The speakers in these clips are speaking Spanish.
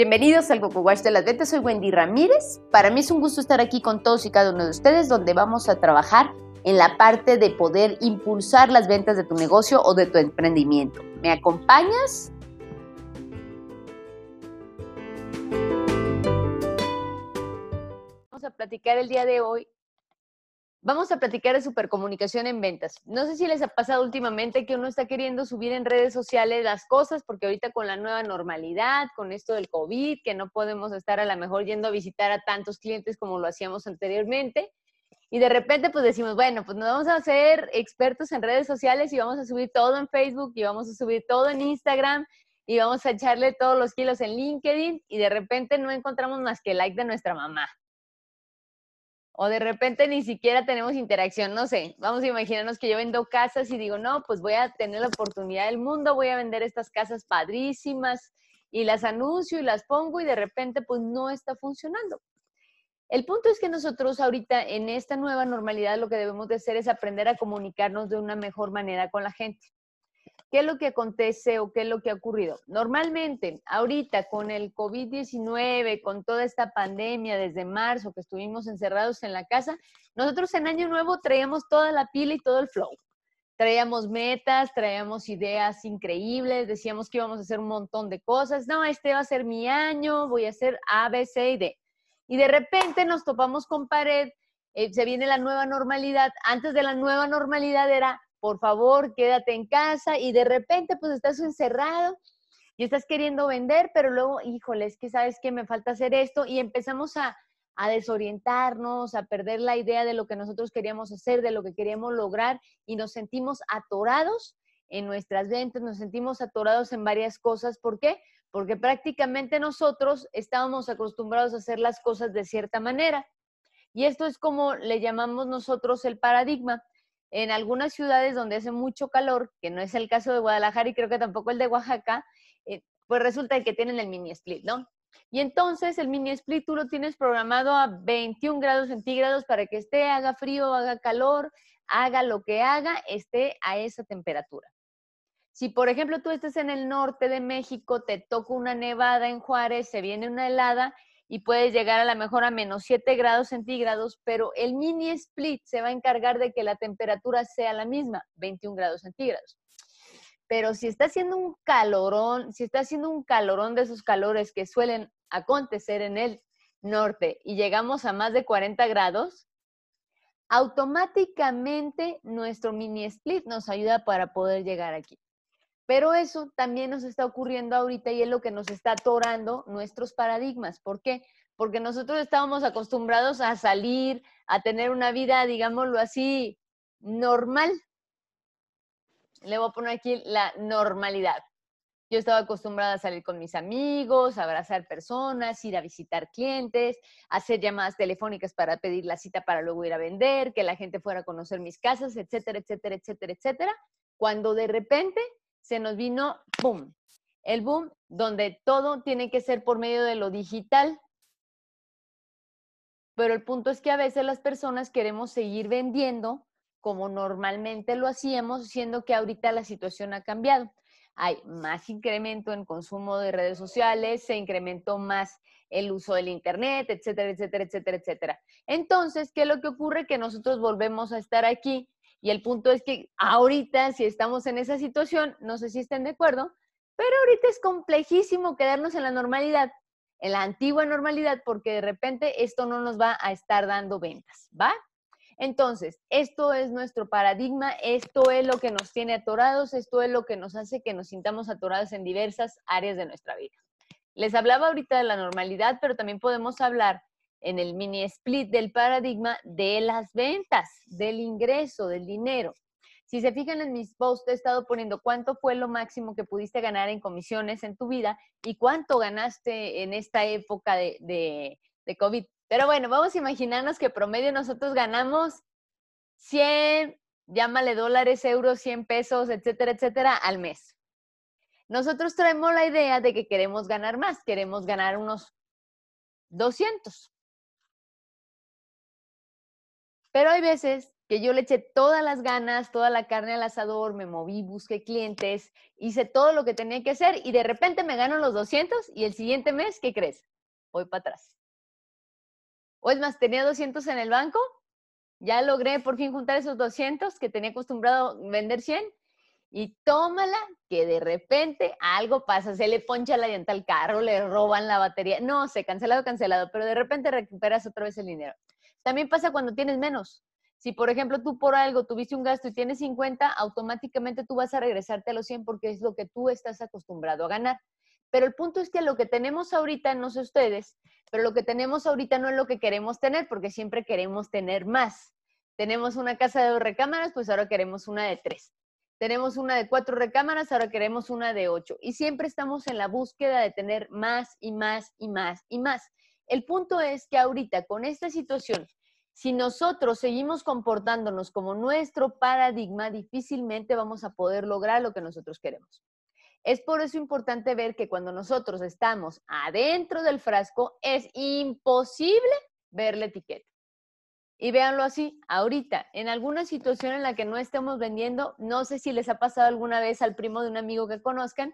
Bienvenidos al Coco Wash de las Ventas, soy Wendy Ramírez. Para mí es un gusto estar aquí con todos y cada uno de ustedes donde vamos a trabajar en la parte de poder impulsar las ventas de tu negocio o de tu emprendimiento. ¿Me acompañas? Vamos a platicar el día de hoy Vamos a platicar de supercomunicación en ventas. No sé si les ha pasado últimamente que uno está queriendo subir en redes sociales las cosas, porque ahorita con la nueva normalidad, con esto del COVID, que no podemos estar a lo mejor yendo a visitar a tantos clientes como lo hacíamos anteriormente, y de repente pues decimos, bueno, pues nos vamos a hacer expertos en redes sociales y vamos a subir todo en Facebook y vamos a subir todo en Instagram y vamos a echarle todos los kilos en LinkedIn y de repente no encontramos más que like de nuestra mamá o de repente ni siquiera tenemos interacción, no sé, vamos a imaginarnos que yo vendo casas y digo, no, pues voy a tener la oportunidad del mundo, voy a vender estas casas padrísimas y las anuncio y las pongo y de repente pues no está funcionando. El punto es que nosotros ahorita en esta nueva normalidad lo que debemos de hacer es aprender a comunicarnos de una mejor manera con la gente. ¿Qué es lo que acontece o qué es lo que ha ocurrido? Normalmente, ahorita con el COVID-19, con toda esta pandemia desde marzo que estuvimos encerrados en la casa, nosotros en Año Nuevo traíamos toda la pila y todo el flow. Traíamos metas, traíamos ideas increíbles, decíamos que íbamos a hacer un montón de cosas. No, este va a ser mi año, voy a hacer A, B, C y D. Y de repente nos topamos con pared, eh, se viene la nueva normalidad. Antes de la nueva normalidad era por favor, quédate en casa y de repente pues estás encerrado y estás queriendo vender, pero luego, híjole, es que sabes que me falta hacer esto y empezamos a, a desorientarnos, a perder la idea de lo que nosotros queríamos hacer, de lo que queríamos lograr y nos sentimos atorados en nuestras ventas, nos sentimos atorados en varias cosas. ¿Por qué? Porque prácticamente nosotros estábamos acostumbrados a hacer las cosas de cierta manera. Y esto es como le llamamos nosotros el paradigma en algunas ciudades donde hace mucho calor, que no es el caso de Guadalajara y creo que tampoco el de Oaxaca, eh, pues resulta que tienen el mini split, ¿no? Y entonces el mini split tú lo tienes programado a 21 grados centígrados para que esté, haga frío, haga calor, haga lo que haga, esté a esa temperatura. Si, por ejemplo, tú estás en el norte de México, te toca una nevada en Juárez, se viene una helada, y puedes llegar a la mejor a menos 7 grados centígrados, pero el mini split se va a encargar de que la temperatura sea la misma, 21 grados centígrados. Pero si está haciendo un calorón, si está haciendo un calorón de esos calores que suelen acontecer en el norte y llegamos a más de 40 grados, automáticamente nuestro mini split nos ayuda para poder llegar aquí. Pero eso también nos está ocurriendo ahorita y es lo que nos está atorando nuestros paradigmas. ¿Por qué? Porque nosotros estábamos acostumbrados a salir, a tener una vida, digámoslo así, normal. Le voy a poner aquí la normalidad. Yo estaba acostumbrada a salir con mis amigos, abrazar personas, ir a visitar clientes, hacer llamadas telefónicas para pedir la cita para luego ir a vender, que la gente fuera a conocer mis casas, etcétera, etcétera, etcétera, etcétera. Cuando de repente se nos vino, ¡boom! El boom donde todo tiene que ser por medio de lo digital. Pero el punto es que a veces las personas queremos seguir vendiendo como normalmente lo hacíamos, siendo que ahorita la situación ha cambiado. Hay más incremento en consumo de redes sociales, se incrementó más el uso del Internet, etcétera, etcétera, etcétera, etcétera. Entonces, ¿qué es lo que ocurre? Que nosotros volvemos a estar aquí y el punto es que ahorita, si estamos en esa situación, no sé si estén de acuerdo, pero ahorita es complejísimo quedarnos en la normalidad, en la antigua normalidad, porque de repente esto no nos va a estar dando ventas, ¿va? Entonces, esto es nuestro paradigma, esto es lo que nos tiene atorados, esto es lo que nos hace que nos sintamos atorados en diversas áreas de nuestra vida. Les hablaba ahorita de la normalidad, pero también podemos hablar en el mini split del paradigma de las ventas, del ingreso, del dinero. Si se fijan en mis posts, he estado poniendo cuánto fue lo máximo que pudiste ganar en comisiones en tu vida y cuánto ganaste en esta época de, COVID. Pero bueno, vamos a imaginarnos que promedio nosotros ganamos 100, llámale dólares, euros, 100 pesos, etcétera, etcétera, al mes. Nosotros traemos la idea de que queremos ganar más, queremos ganar unos 200. Pero hay veces que yo le eché todas las ganas, toda la carne al asador, me moví, busqué clientes, hice todo lo que tenía que hacer y de repente me gano los 200 y el siguiente mes, ¿qué crees? Voy para atrás. O es más, tenía 200 en el banco, ya logré por fin juntar esos 200 que tenía acostumbrado vender 100 y tómala que de repente algo pasa, se le poncha la llanta al carro, le roban la batería, no sé, cancelado, cancelado, pero de repente recuperas otra vez el dinero. También pasa cuando tienes menos. Si, por ejemplo, tú por algo tuviste un gasto y tienes 50, automáticamente tú vas a regresarte a los 100 porque es lo que tú estás acostumbrado a ganar. Pero el punto es que lo que tenemos ahorita, no sé ustedes, pero lo que tenemos ahorita no es lo que queremos tener porque siempre queremos tener más. Tenemos una casa de dos recámaras, pues ahora queremos una de tres. Tenemos una de cuatro recámaras, ahora queremos una de ocho. Y siempre estamos en la búsqueda de tener más y más y más y más. El punto es que ahorita con esta situación si nosotros seguimos comportándonos como nuestro paradigma, difícilmente vamos a poder lograr lo que nosotros queremos. Es por eso importante ver que cuando nosotros estamos adentro del frasco, es imposible ver la etiqueta. Y véanlo así, ahorita, en alguna situación en la que no estemos vendiendo, no sé si les ha pasado alguna vez al primo de un amigo que conozcan,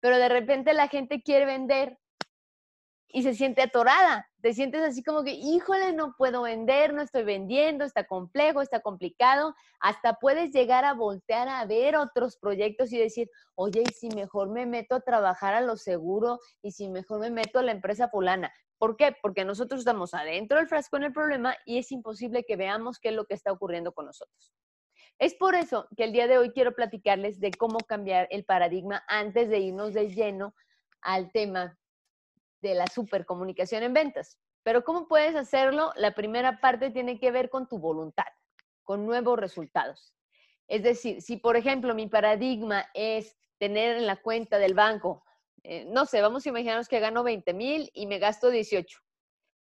pero de repente la gente quiere vender y se siente atorada. Te sientes así como que, híjole, no puedo vender, no estoy vendiendo, está complejo, está complicado. Hasta puedes llegar a voltear a ver otros proyectos y decir, oye, y si mejor me meto a trabajar a lo seguro y si mejor me meto a la empresa fulana. ¿Por qué? Porque nosotros estamos adentro del frasco en el problema y es imposible que veamos qué es lo que está ocurriendo con nosotros. Es por eso que el día de hoy quiero platicarles de cómo cambiar el paradigma antes de irnos de lleno al tema de la supercomunicación en ventas. Pero ¿cómo puedes hacerlo? La primera parte tiene que ver con tu voluntad, con nuevos resultados. Es decir, si por ejemplo mi paradigma es tener en la cuenta del banco, eh, no sé, vamos a imaginarnos que gano 20 mil y me gasto 18,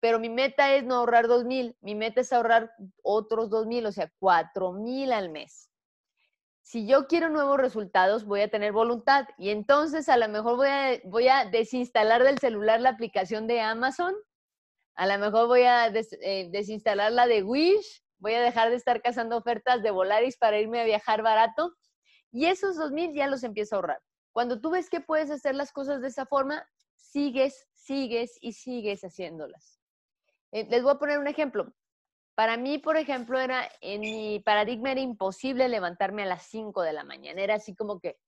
pero mi meta es no ahorrar 2 mil, mi meta es ahorrar otros 2 mil, o sea, 4 mil al mes si yo quiero nuevos resultados, voy a tener voluntad y entonces a lo mejor voy a, desinstalar del celular la aplicación de Amazon, a lo mejor voy a eh, desinstalar la de Wish, voy a dejar de estar cazando ofertas de Volaris para irme a viajar barato y esos 2.000 ya los empiezo a ahorrar. Cuando tú ves que puedes hacer las cosas de esa forma, sigues, sigues y sigues haciéndolas. Eh, les voy a poner un ejemplo. Para mí, por ejemplo, era en mi paradigma era imposible levantarme a las 5 de la mañana. Era así como que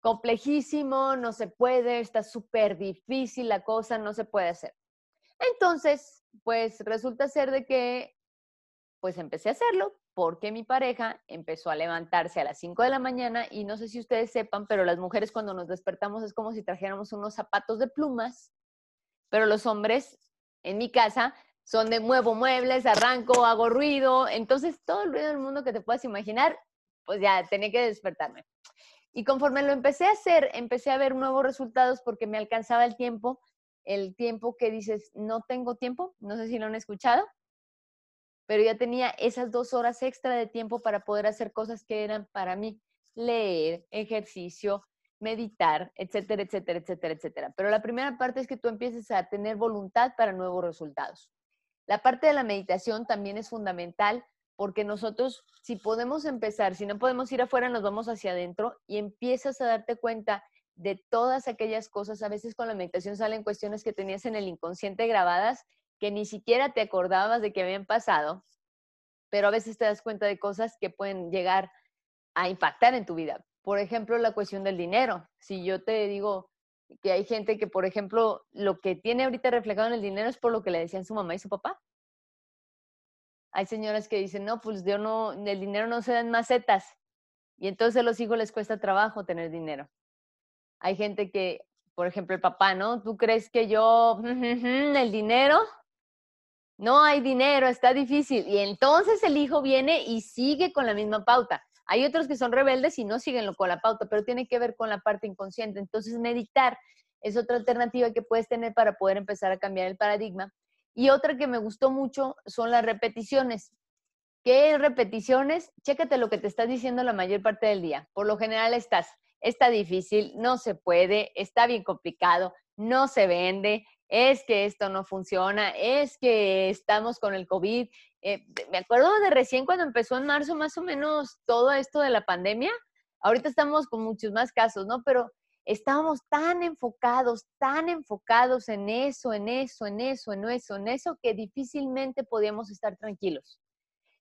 complejísimo, no se puede, está súper difícil la cosa, no se puede hacer. Entonces, pues resulta ser de que, pues empecé a hacerlo porque mi pareja empezó a levantarse a las 5 de la mañana y no sé si ustedes sepan, pero las mujeres cuando nos despertamos es como si trajéramos unos zapatos de plumas, pero los hombres en mi casa son de muevo muebles, arranco, hago ruido, entonces todo el ruido del mundo que te puedas imaginar, pues ya tenía que despertarme. Y conforme lo empecé a hacer, empecé a ver nuevos resultados porque me alcanzaba el tiempo, el tiempo que dices, no tengo tiempo, no sé si lo han escuchado, pero ya tenía esas dos horas extra de tiempo para poder hacer cosas que eran para mí, leer, ejercicio, meditar, etcétera, etcétera, etcétera, etcétera. Pero la primera parte es que tú empieces a tener voluntad para nuevos resultados. La parte de la meditación también es fundamental porque nosotros, si podemos empezar, si no podemos ir afuera, nos vamos hacia adentro y empiezas a darte cuenta de todas aquellas cosas. A veces con la meditación salen cuestiones que tenías en el inconsciente grabadas que ni siquiera te acordabas de que habían pasado, pero a veces te das cuenta de cosas que pueden llegar a impactar en tu vida. Por ejemplo, la cuestión del dinero. Si yo te digo, que hay gente que, por ejemplo, lo que tiene ahorita reflejado en el dinero es por lo que le decían su mamá y su papá. Hay señoras que dicen, no, pues yo no, el dinero no se da en macetas. Y entonces a los hijos les cuesta trabajo tener dinero. Hay gente que, por ejemplo, el papá, ¿no? ¿Tú crees que yo, el dinero? No hay dinero, está difícil. Y entonces el hijo viene y sigue con la misma pauta. Hay otros que son rebeldes y no siguen con la pauta, pero tiene que ver con la parte inconsciente. Entonces, meditar es otra alternativa que puedes tener para poder empezar a cambiar el paradigma. Y otra que me gustó mucho son las repeticiones. ¿Qué repeticiones? Chécate lo que te estás diciendo la mayor parte del día. Por lo general estás, está difícil, no se puede, está bien complicado, no se vende, es que esto no funciona, es que estamos con el COVID. Eh, me acuerdo de recién cuando empezó en marzo más o menos todo esto de la pandemia. Ahorita estamos con muchos más casos, ¿no? Pero estábamos tan enfocados, tan enfocados en eso, en eso, en eso, en eso, en eso, que difícilmente podíamos estar tranquilos.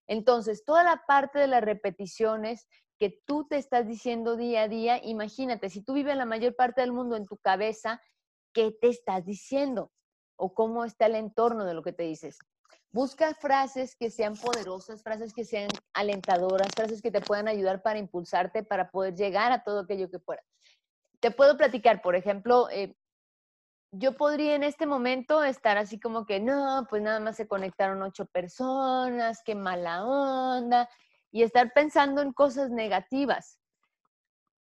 Entonces, toda la parte de las repeticiones que tú te estás diciendo día a día, imagínate, si tú vives la mayor parte del mundo en tu cabeza, ¿qué te estás diciendo? ¿O cómo está el entorno de lo que te dices? Busca frases que sean poderosas, frases que sean alentadoras, frases que te puedan ayudar para impulsarte, para poder llegar a todo aquello que puedas. Te puedo platicar, por ejemplo, eh, yo podría en este momento estar así como que, no, pues nada más se conectaron ocho personas, qué mala onda, y estar pensando en cosas negativas.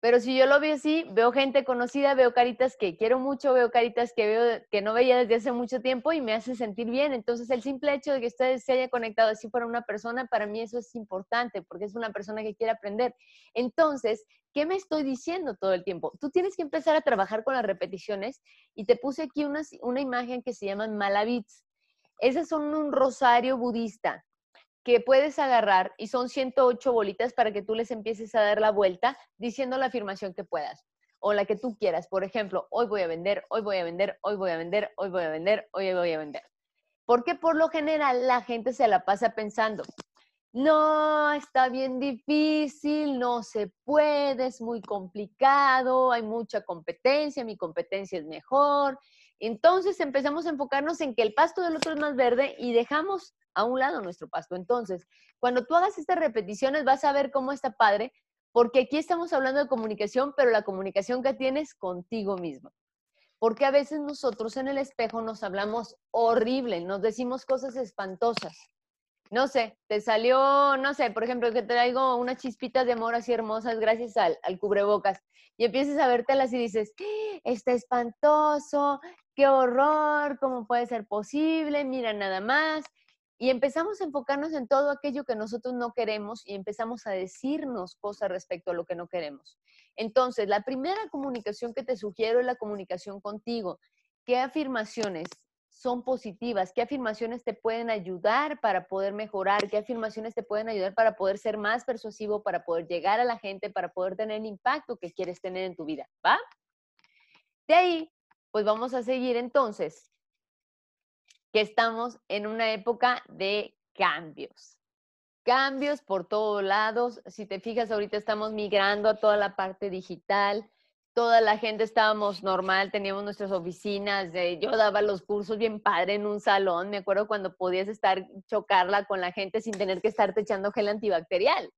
Pero si yo lo veo así, veo gente conocida, veo caritas que quiero mucho, veo caritas que veo que no veía desde hace mucho tiempo y me hace sentir bien. Entonces, el simple hecho de que ustedes se haya conectado así para una persona, para mí eso es importante porque es una persona que quiere aprender. Entonces, ¿qué me estoy diciendo todo el tiempo? Tú tienes que empezar a trabajar con las repeticiones y te puse aquí una, una imagen que se llama Malavits. Esas son un rosario budista que puedes agarrar y son 108 bolitas para que tú les empieces a dar la vuelta diciendo la afirmación que puedas o la que tú quieras. Por ejemplo, hoy voy a vender, hoy voy a vender, hoy voy a vender, hoy voy a vender, hoy voy a vender. Porque por lo general la gente se la pasa pensando, no, está bien difícil, no se puede, es muy complicado, hay mucha competencia, mi competencia es mejor. Entonces empezamos a enfocarnos en que el pasto del otro es más verde y dejamos a un lado nuestro pasto. Entonces, cuando tú hagas estas repeticiones vas a ver cómo está padre, porque aquí estamos hablando de comunicación, pero la comunicación que tienes contigo mismo. Porque a veces nosotros en el espejo nos hablamos horrible, nos decimos cosas espantosas. No sé, te salió, no sé, por ejemplo, que traigo unas chispitas de amor así hermosas gracias al, al cubrebocas y empiezas a vértelas y dices, ¡Ah! está espantoso, qué horror, cómo puede ser posible, mira nada más. Y empezamos a enfocarnos en todo aquello que nosotros no queremos y empezamos a decirnos cosas respecto a lo que no queremos. Entonces, la primera comunicación que te sugiero es la comunicación contigo. ¿Qué afirmaciones son positivas? ¿Qué afirmaciones te pueden ayudar para poder mejorar? ¿Qué afirmaciones te pueden ayudar para poder ser más persuasivo, para poder llegar a la gente, para poder tener el impacto que quieres tener en tu vida? ¿Va? De ahí, pues vamos a seguir entonces que estamos en una época de cambios. Cambios por todos lados. Si te fijas, ahorita estamos migrando a toda la parte digital. Toda la gente estábamos normal, teníamos nuestras oficinas. yo daba los cursos bien padre en un salón. Me acuerdo cuando podías estar, chocarla con la gente sin tener que estarte echando gel antibacterial.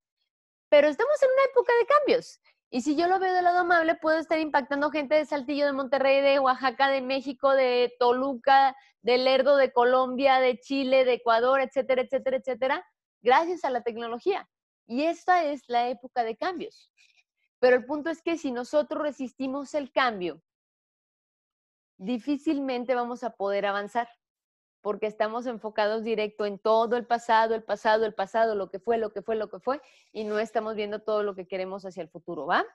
Pero estamos en una época de cambios. Y si yo lo veo del lado amable, puedo estar impactando gente de Saltillo, de Monterrey, de Oaxaca, de México, de Toluca, de Lerdo, de Colombia, de Chile, de Ecuador, etcétera, etcétera, etcétera, gracias a la tecnología. Y esta es la época de cambios. Pero el punto es que si nosotros resistimos el cambio, difícilmente vamos a poder avanzar porque estamos enfocados directo en todo el pasado, el pasado, el pasado, lo que fue, lo que fue, lo que fue, y no estamos viendo todo lo que queremos hacia el futuro, ¿va?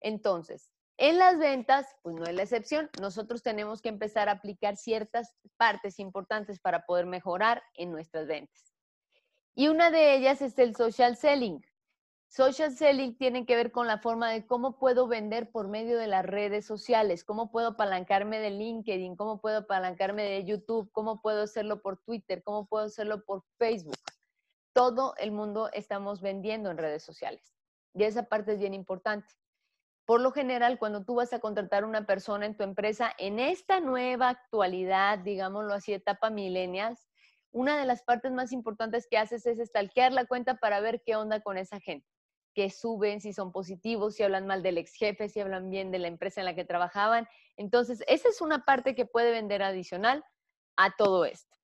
Entonces, en las ventas, pues no es la excepción. Nosotros tenemos que empezar a aplicar ciertas partes importantes para poder mejorar en nuestras ventas. Y una de ellas es el social selling. Social selling tiene que ver con la forma de cómo puedo vender por medio de las redes sociales, cómo puedo apalancarme de LinkedIn, cómo puedo apalancarme de YouTube, cómo puedo hacerlo por Twitter, cómo puedo hacerlo por Facebook. Todo el mundo estamos vendiendo en redes sociales. Y esa parte es bien importante. Por lo general, cuando tú vas a contratar a una persona en tu empresa, en esta nueva actualidad, digámoslo así, etapa millennials, una de las partes más importantes que haces es stalkear la cuenta para ver qué onda con esa gente que suben, si son positivos, si hablan mal del ex jefe, si hablan bien de la empresa en la que trabajaban. Entonces, esa es una parte que puede vender adicional a todo esto.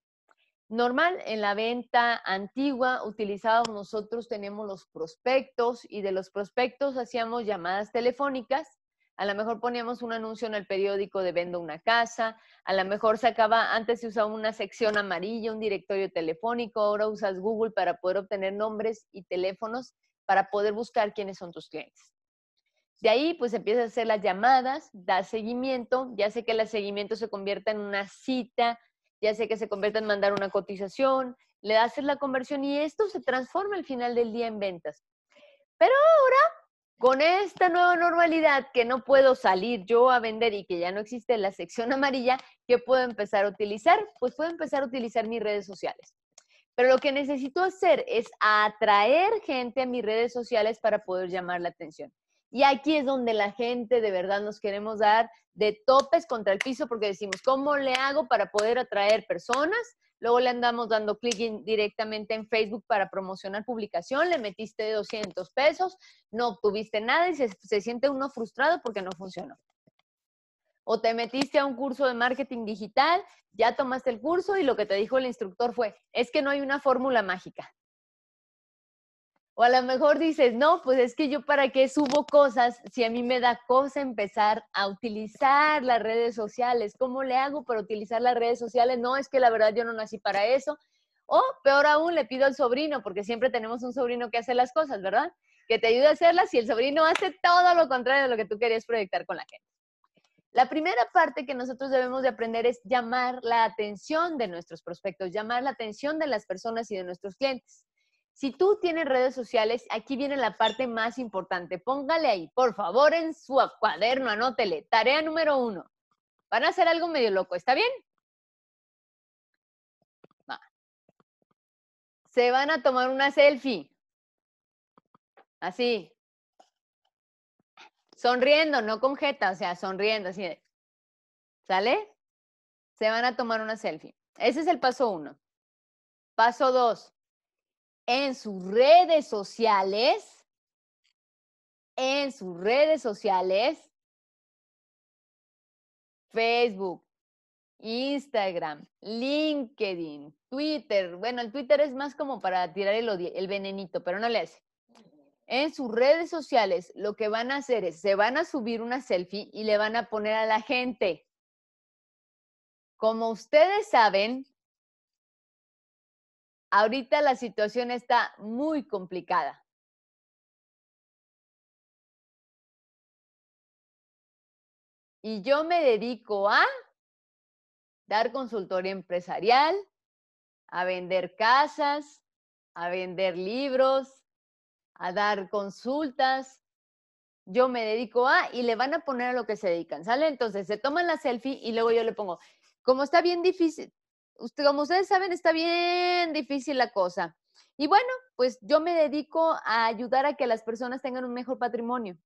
Normal, en la venta antigua utilizábamos nosotros, teníamos los prospectos y de los prospectos hacíamos llamadas telefónicas. A lo mejor poníamos un anuncio en el periódico de vendo una casa, a lo mejor se acaba, antes se usaba una sección amarilla, un directorio telefónico, ahora usas Google para poder obtener nombres y teléfonos para poder buscar quiénes son tus clientes. De ahí, pues empiezas a hacer las llamadas, da seguimiento, ya sé que el seguimiento se convierta en una cita, ya sé que se convierte en mandar una cotización, le haces la conversión y esto se transforma al final del día en ventas. Pero ahora, con esta nueva normalidad que no puedo salir yo a vender y que ya no existe la sección amarilla, ¿qué puedo empezar a utilizar? Pues puedo empezar a utilizar mis redes sociales. Pero lo que necesito hacer es atraer gente a mis redes sociales para poder llamar la atención. Y aquí es donde la gente de verdad nos queremos dar de topes contra el piso porque decimos, ¿cómo le hago para poder atraer personas? Luego le andamos dando clic directamente en Facebook para promocionar publicación, le metiste 200 pesos, no obtuviste nada y se, se siente uno frustrado porque no funcionó. O te metiste a un curso de marketing digital, ya tomaste el curso y lo que te dijo el instructor fue, es que no hay una fórmula mágica. O a lo mejor dices, no, pues es que yo para qué subo cosas si a mí me da cosa empezar a utilizar las redes sociales. ¿Cómo le hago para utilizar las redes sociales? No, es que la verdad yo no nací para eso. O peor aún, le pido al sobrino, porque siempre tenemos un sobrino que hace las cosas, ¿verdad? Que te ayude a hacerlas y el sobrino hace todo lo contrario de lo que tú querías proyectar con la gente. La primera parte que nosotros debemos de aprender es llamar la atención de nuestros prospectos, llamar la atención de las personas y de nuestros clientes. Si tú tienes redes sociales, aquí viene la parte más importante. Póngale ahí, por favor, en su cuaderno, anótele. Tarea número uno. Van a hacer algo medio loco, ¿está bien? Se van a tomar una selfie. Así. Sonriendo, no con jeta, o sea, sonriendo, así de. ¿Sale? Se van a tomar una selfie. Ese es el paso uno. Paso dos en sus redes sociales, en sus redes sociales, Facebook, Instagram, LinkedIn, Twitter. Bueno, el Twitter es más como para tirar el, el venenito, pero no le hace. En sus redes sociales lo que van a hacer es, se van a subir una selfie y le van a poner a la gente. Como ustedes saben, ahorita la situación está muy complicada. Y yo me dedico a dar consultoría empresarial, a vender casas, a vender libros, a dar consultas. Yo me dedico a y le van a poner a lo que se dedican, ¿sale? Entonces se toman la selfie y luego yo le pongo, como está bien difícil, usted, como ustedes saben, está bien difícil la cosa. Y bueno, pues yo me dedico a ayudar a que las personas tengan un mejor patrimonio.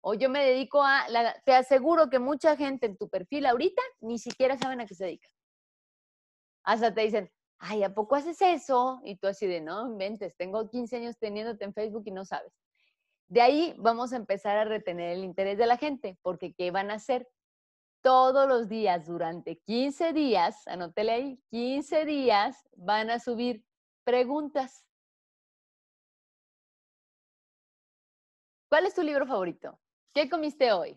O yo me dedico a, te aseguro que mucha gente en tu perfil ahorita ni siquiera saben a qué se dedica. Hasta te dicen, ay, ¿a poco haces eso? Y tú así de, no, inventes, tengo 15 años teniéndote en Facebook y no sabes. De ahí vamos a empezar a retener el interés de la gente, porque ¿qué van a hacer? todos los días durante 15 días, anótele ahí, 15 días van a subir preguntas. ¿Cuál es tu libro favorito? ¿Qué comiste hoy?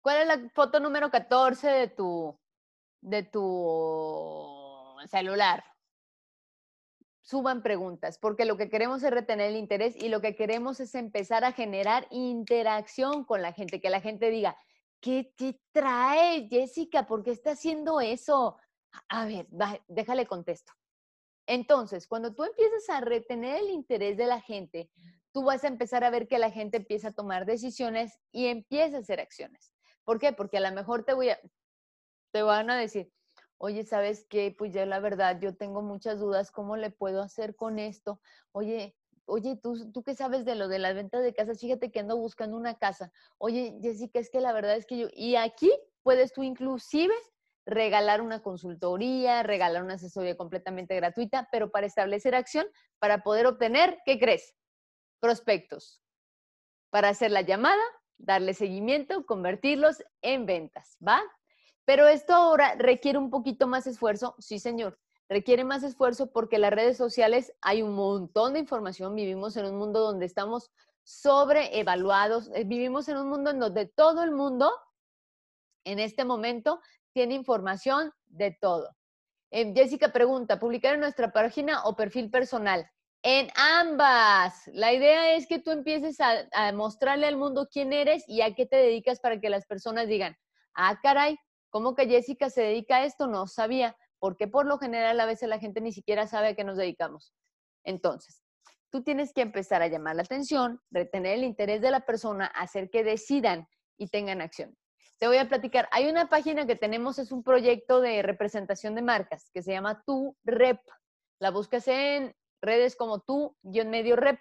¿Cuál es la foto número 14 de tu, de tu celular? Suban preguntas, porque lo que queremos es retener el interés y lo que queremos es empezar a generar interacción con la gente, que la gente diga, ¿qué, trae Jessica? ¿Por qué está haciendo eso? A ver, déjale contesto. Entonces, cuando tú empiezas a retener el interés de la gente, tú vas a empezar a ver que la gente empieza a tomar decisiones y empieza a hacer acciones. ¿Por qué? Porque a lo mejor te voy a, te van a decir, oye, ¿sabes qué? Pues ya la verdad, yo tengo muchas dudas, ¿cómo le puedo hacer con esto? Oye, oye, ¿tú, tú qué sabes de lo de las ventas de casas, fíjate que ando buscando una casa. Oye, Jessica, es que la verdad es que yo, y aquí puedes tú inclusive regalar una consultoría, regalar una asesoría completamente gratuita, pero para establecer acción, para poder obtener, ¿qué crees? Prospectos. Para hacer la llamada, darle seguimiento, convertirlos en ventas, ¿va? Pero esto ahora requiere un poquito más esfuerzo, sí, señor requiere más esfuerzo porque las redes sociales hay un montón de información, vivimos en un mundo donde estamos sobreevaluados, eh, vivimos en un mundo en donde todo el mundo en este momento tiene información de todo. Eh, Jessica pregunta, ¿publicar en nuestra página o perfil personal? En ambas. La idea es que tú empieces a, a, mostrarle al mundo quién eres y a qué te dedicas para que las personas digan, ah, caray, ¿cómo que Jessica se dedica a esto? No sabía, porque por lo general a veces la gente ni siquiera sabe a qué nos dedicamos. Entonces, tú tienes que empezar a llamar la atención, retener el interés de la persona, hacer que decidan y tengan acción. Te voy a platicar. Hay una página que tenemos, es un proyecto de representación de marcas que se llama Tu Rep. La buscas en redes como tú, en medio rep.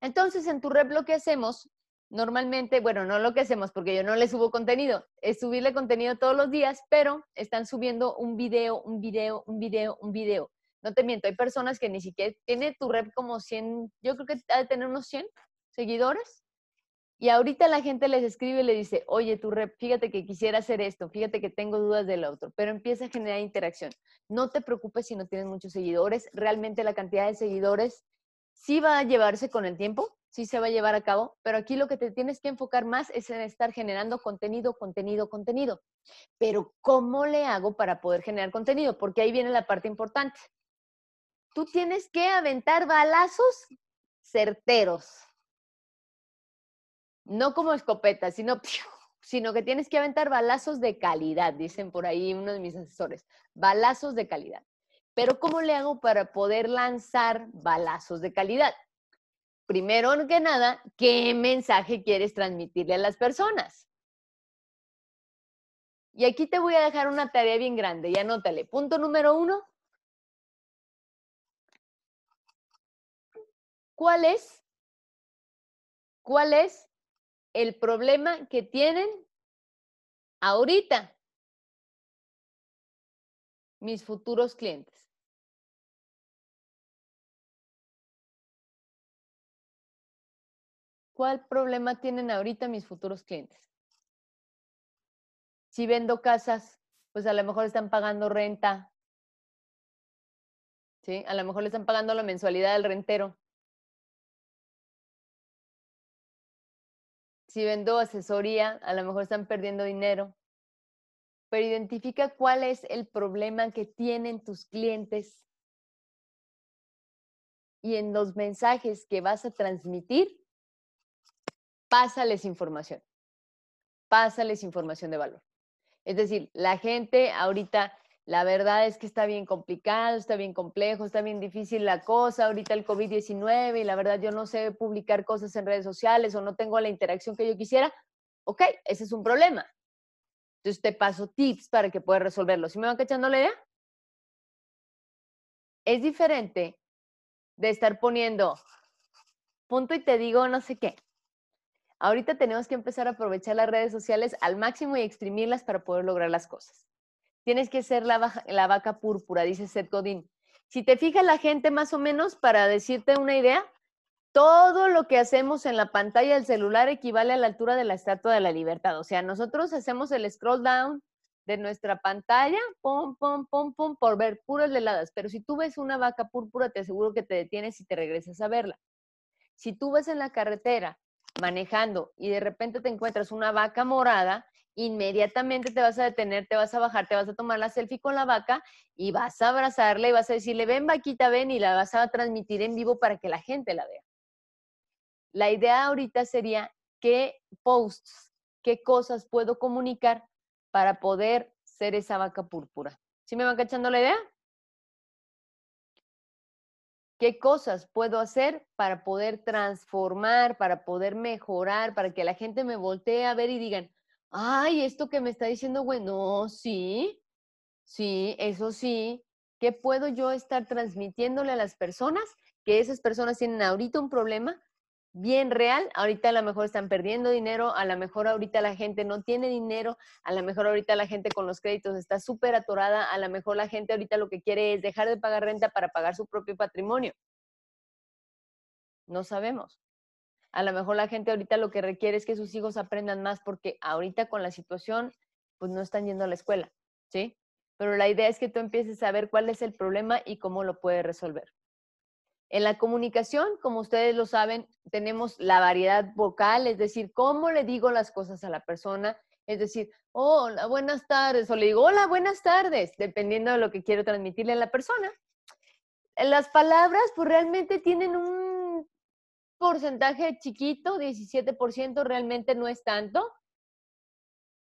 Entonces, en tu rep lo que hacemos, normalmente, bueno, no lo que hacemos porque yo no le subo contenido, es subirle contenido todos los días, pero están subiendo un video, un video, un video, un video. No te miento, hay personas que ni siquiera tiene tu rep como 100, yo creo que ha de tener unos 100 seguidores. Y ahorita la gente les escribe y le dice, oye, tu rep, fíjate que quisiera hacer esto, fíjate que tengo dudas del otro, pero empieza a generar interacción. No te preocupes si no tienes muchos seguidores, realmente la cantidad de seguidores sí va a llevarse con el tiempo, sí se va a llevar a cabo, pero aquí lo que te tienes que enfocar más es en estar generando contenido, contenido, contenido. Pero ¿cómo le hago para poder generar contenido? Porque ahí viene la parte importante. Tú tienes que aventar balazos certeros no como escopeta, sino, sino que tienes que aventar balazos de calidad, dicen por ahí uno de mis asesores, balazos de calidad. Pero ¿cómo le hago para poder lanzar balazos de calidad? Primero que nada, ¿qué mensaje quieres transmitirle a las personas? Y aquí te voy a dejar una tarea bien grande y anótale. Punto número uno. ¿Cuál es? ¿Cuál es el problema que tienen ahorita mis futuros clientes. ¿Cuál problema tienen ahorita mis futuros clientes? Si vendo casas, pues a lo mejor están pagando renta. ¿Sí? A lo mejor le están pagando la mensualidad del rentero. si vendo asesoría, a lo mejor están perdiendo dinero. Pero identifica cuál es el problema que tienen tus clientes y en los mensajes que vas a transmitir, pásales información. Pásales información de valor. Es decir, la gente ahorita la verdad es que está bien complicado, está bien complejo, está bien difícil la cosa, ahorita el COVID-19 y la verdad yo no sé publicar cosas en redes sociales o no tengo la interacción que yo quisiera. Ok, ese es un problema. Entonces te paso tips para que puedas resolverlo. ¿Sí me van cachando la idea? Es diferente de estar poniendo punto y te digo no sé qué. Ahorita tenemos que empezar a aprovechar las redes sociales al máximo y exprimirlas para poder lograr las cosas. Tienes que ser la, vaca púrpura, dice Seth Godin. Si te fijas la gente más o menos, para decirte una idea, todo lo que hacemos en la pantalla del celular equivale a la altura de la Estatua de la Libertad. O sea, nosotros hacemos el scroll down de nuestra pantalla, pum, pum, pum, pum, por ver puras heladas. Pero si tú ves una vaca púrpura, te aseguro que te detienes y te regresas a verla. Si tú ves en la carretera manejando y de repente te encuentras una vaca morada, inmediatamente te vas a detener, te vas a bajar, te vas a tomar la selfie con la vaca y vas a abrazarla y vas a decirle, ven vaquita, ven y la vas a transmitir en vivo para que la gente la vea. La idea ahorita sería qué posts, qué cosas puedo comunicar para poder ser esa vaca púrpura. ¿Sí me van cachando la idea? ¿Qué cosas puedo hacer para poder transformar, para poder mejorar, para que la gente me voltee a ver y digan, ay, esto que me está diciendo, bueno, sí, sí, eso sí, ¿qué puedo yo estar transmitiéndole a las personas? Que esas personas tienen ahorita un problema bien real, ahorita a lo mejor están perdiendo dinero, a lo mejor ahorita la gente no tiene dinero, a lo mejor ahorita la gente con los créditos está súper atorada, a lo mejor la gente ahorita lo que quiere es dejar de pagar renta para pagar su propio patrimonio. No sabemos. A lo mejor la gente ahorita lo que requiere es que sus hijos aprendan más porque ahorita con la situación, pues no están yendo a la escuela, ¿sí? Pero la idea es que tú empieces a ver cuál es el problema y cómo lo puedes resolver. En la comunicación, como ustedes lo saben, tenemos la variedad vocal, es decir, cómo le digo las cosas a la persona, es decir, hola, buenas tardes, o le digo, hola, buenas tardes, dependiendo de lo que quiero transmitirle a la persona. las palabras pues realmente tienen un porcentaje chiquito, 17% realmente no es tanto.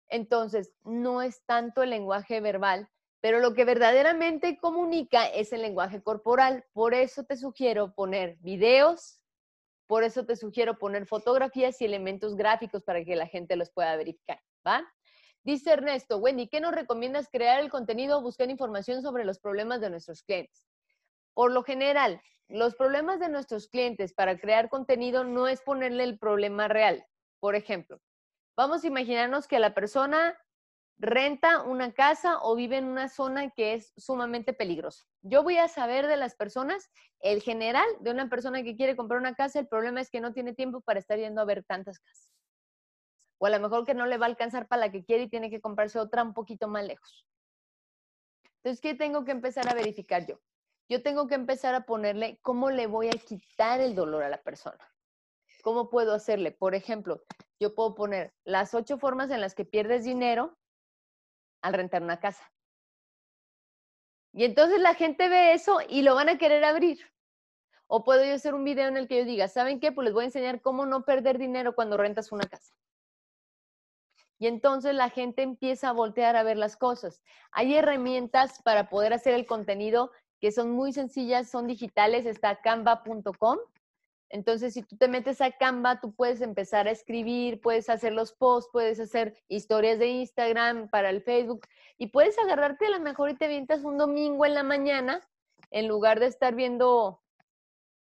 Entonces, no es tanto el lenguaje verbal, pero lo que verdaderamente comunica es el lenguaje corporal. Por eso te sugiero poner videos, por eso te sugiero poner fotografías y elementos gráficos para que la gente los pueda verificar, ¿va? Dice Ernesto, Wendy, ¿qué nos recomiendas crear el contenido o buscar información sobre los problemas de nuestros clientes? Por lo general, los problemas de nuestros clientes para crear contenido no es ponerle el problema real. Por ejemplo, vamos a imaginarnos que la persona renta una casa o vive en una zona que es sumamente peligrosa. Yo voy a saber de las personas, el general de una persona que quiere comprar una casa, el problema es que no tiene tiempo para estar yendo a ver tantas casas. O a lo mejor que no le va a alcanzar para la que quiere y tiene que comprarse otra un poquito más lejos. Entonces, ¿qué tengo que empezar a verificar yo? Yo tengo que empezar a ponerle cómo le voy a quitar el dolor a la persona. ¿Cómo puedo hacerle? Por ejemplo, yo puedo poner las ocho formas en las que pierdes dinero al rentar una casa. Y entonces la gente ve eso y lo van a querer abrir. O puedo yo hacer un video en el que yo diga, ¿saben qué? Pues les voy a enseñar cómo no perder dinero cuando rentas una casa. Y entonces la gente empieza a voltear a ver las cosas. Hay herramientas para poder hacer el contenido que son muy sencillas, son digitales. Está canva.com entonces, si tú te metes a Canva, tú puedes empezar a escribir, puedes hacer los posts, puedes hacer historias de Instagram para el Facebook y puedes agarrarte a lo mejor y te vientas un domingo en la mañana en lugar de estar viendo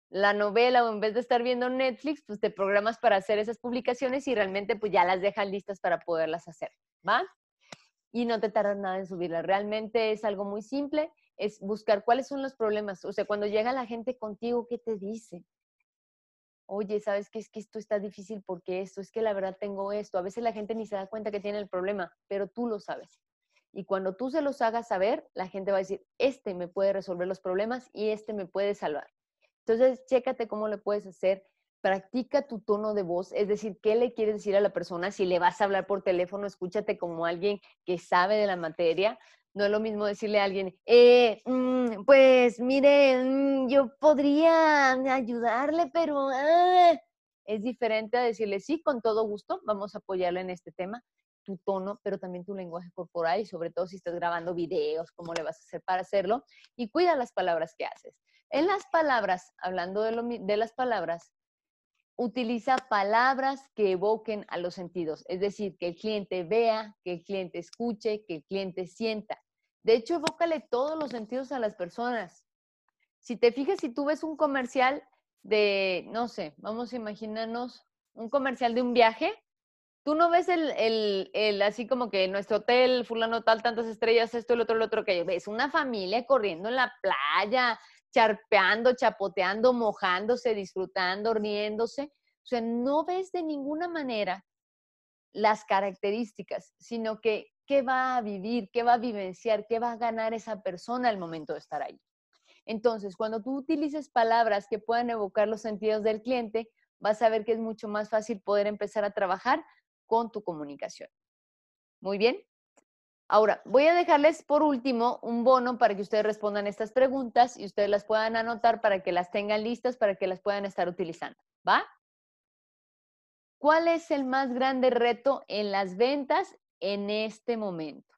la novela o en vez de estar viendo Netflix, pues te programas para hacer esas publicaciones y realmente pues ya las dejas listas para poderlas hacer, ¿va? Y no te tardas nada en subirlas. Realmente es algo muy simple, es buscar cuáles son los problemas. O sea, cuando llega la gente contigo, ¿qué te dice? Oye, ¿sabes qué? Es que esto está difícil porque esto, es que la verdad tengo esto. A veces la gente ni se da cuenta que tiene el problema, pero tú lo sabes. Y cuando tú se los hagas saber, la gente va a decir, este me puede resolver los problemas y este me puede salvar. Entonces, chécate cómo le puedes hacer. Practica tu tono de voz, es decir, qué le quieres decir a la persona. Si le vas a hablar por teléfono, escúchate como alguien que sabe de la materia. No es lo mismo decirle a alguien, eh, mm, pues mire, mm, yo podría ayudarle, pero ah". es diferente a decirle, sí, con todo gusto, vamos a apoyarle en este tema, tu tono, pero también tu lenguaje corporal y sobre todo si estás grabando videos, cómo le vas a hacer para hacerlo y cuida las palabras que haces. En las palabras, hablando de, de las palabras, utiliza palabras que evoquen a los sentidos, es decir, que el cliente vea, que el cliente escuche, que el cliente sienta. De hecho, evócale todos los sentidos a las personas. Si te fijas, si tú ves un comercial de, no sé, vamos a imaginarnos un comercial de un viaje, tú no ves el, el, el, así como que nuestro hotel, fulano tal, tantas estrellas, esto, el otro, el otro, que ves una familia corriendo en la playa, charpeando, chapoteando, mojándose, disfrutando, riéndose. O sea, no ves de ninguna manera las características, sino que qué va a vivir, qué va a vivenciar, qué va a ganar esa persona al momento de estar ahí. Entonces, cuando tú utilices palabras que puedan evocar los sentidos del cliente, vas a ver que es mucho más fácil poder empezar a trabajar con tu comunicación. Muy bien. Ahora, voy a dejarles por último un bono para que ustedes respondan estas preguntas y ustedes las puedan anotar para que las tengan listas, para que las puedan estar utilizando. ¿Va? ¿Cuál es el más grande reto en las ventas en este momento.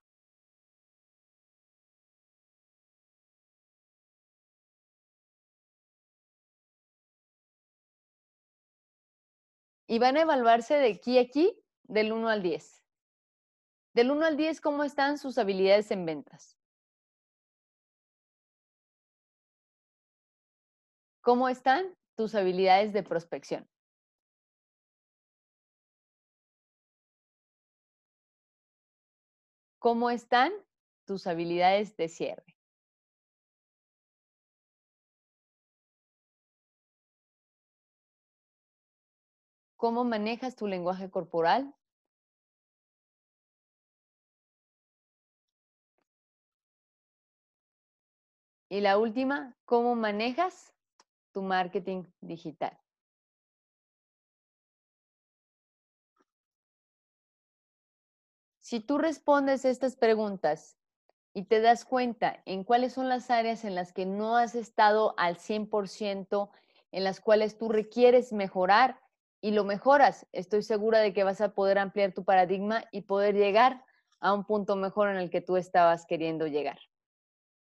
Y van a evaluarse de aquí a aquí, del 1 al 10. Del 1 al 10, ¿cómo están sus habilidades en ventas? ¿Cómo están tus habilidades de prospección? ¿Cómo están tus habilidades de cierre? ¿Cómo manejas tu lenguaje corporal? Y la última, ¿cómo manejas tu marketing digital? Si tú respondes estas preguntas y te das cuenta en cuáles son las áreas en las que no has estado al 100%, en las cuales tú requieres mejorar y lo mejoras, estoy segura de que vas a poder ampliar tu paradigma y poder llegar a un punto mejor en el que tú estabas queriendo llegar.